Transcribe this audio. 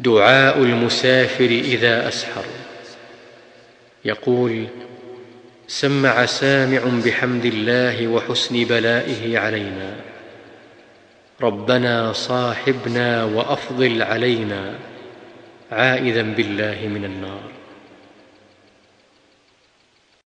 دعاء المسافر إذا أسحر. يقول سمع سامع بحمد الله وحسن بلائه علينا. ربنا صاحبنا وأفضل علينا. عائذا بالله من النار.